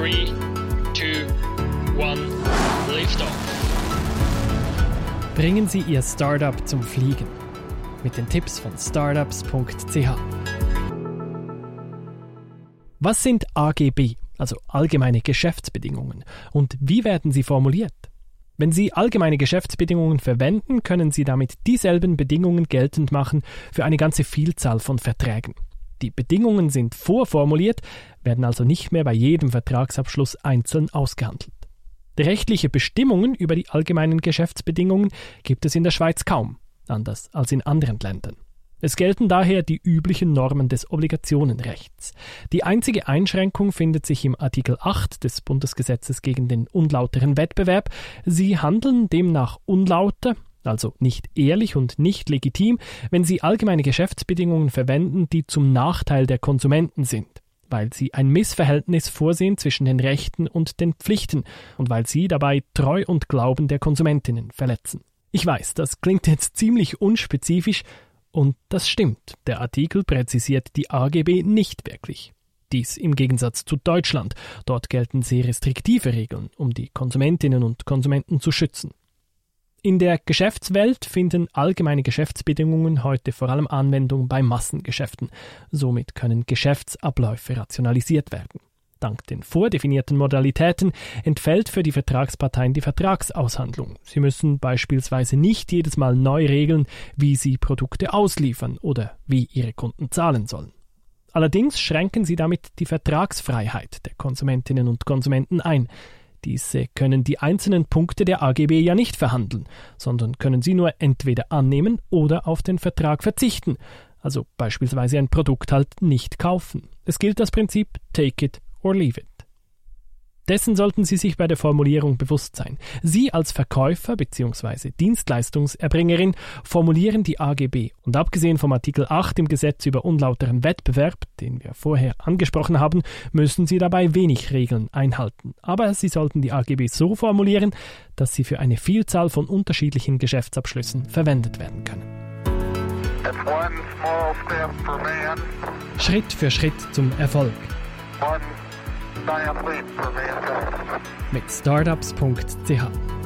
3, 2, 1, Liftoff. Bringen Sie Ihr Startup zum Fliegen. Mit den Tipps von startups.ch. Was sind AGB, also allgemeine Geschäftsbedingungen, und wie werden sie formuliert? Wenn Sie allgemeine Geschäftsbedingungen verwenden, können Sie damit dieselben Bedingungen geltend machen für eine ganze Vielzahl von Verträgen. Die Bedingungen sind vorformuliert, werden also nicht mehr bei jedem Vertragsabschluss einzeln ausgehandelt. Rechtliche Bestimmungen über die allgemeinen Geschäftsbedingungen gibt es in der Schweiz kaum, anders als in anderen Ländern. Es gelten daher die üblichen Normen des Obligationenrechts. Die einzige Einschränkung findet sich im Artikel 8 des Bundesgesetzes gegen den unlauteren Wettbewerb. Sie handeln demnach unlauter, also nicht ehrlich und nicht legitim, wenn sie allgemeine Geschäftsbedingungen verwenden, die zum Nachteil der Konsumenten sind, weil sie ein Missverhältnis vorsehen zwischen den Rechten und den Pflichten und weil sie dabei Treu und Glauben der Konsumentinnen verletzen. Ich weiß, das klingt jetzt ziemlich unspezifisch, und das stimmt, der Artikel präzisiert die AGB nicht wirklich. Dies im Gegensatz zu Deutschland. Dort gelten sehr restriktive Regeln, um die Konsumentinnen und Konsumenten zu schützen. In der Geschäftswelt finden allgemeine Geschäftsbedingungen heute vor allem Anwendung bei Massengeschäften. Somit können Geschäftsabläufe rationalisiert werden. Dank den vordefinierten Modalitäten entfällt für die Vertragsparteien die Vertragsaushandlung. Sie müssen beispielsweise nicht jedes Mal neu regeln, wie sie Produkte ausliefern oder wie ihre Kunden zahlen sollen. Allerdings schränken sie damit die Vertragsfreiheit der Konsumentinnen und Konsumenten ein. Diese können die einzelnen Punkte der AGB ja nicht verhandeln, sondern können sie nur entweder annehmen oder auf den Vertrag verzichten, also beispielsweise ein Produkt halt nicht kaufen. Es gilt das Prinzip Take it or leave it. Dessen sollten Sie sich bei der Formulierung bewusst sein. Sie als Verkäufer bzw. Dienstleistungserbringerin formulieren die AGB und abgesehen vom Artikel 8 im Gesetz über unlauteren Wettbewerb, den wir vorher angesprochen haben, müssen Sie dabei wenig Regeln einhalten. Aber Sie sollten die AGB so formulieren, dass sie für eine Vielzahl von unterschiedlichen Geschäftsabschlüssen verwendet werden können. Schritt für Schritt zum Erfolg. Mit startups.ch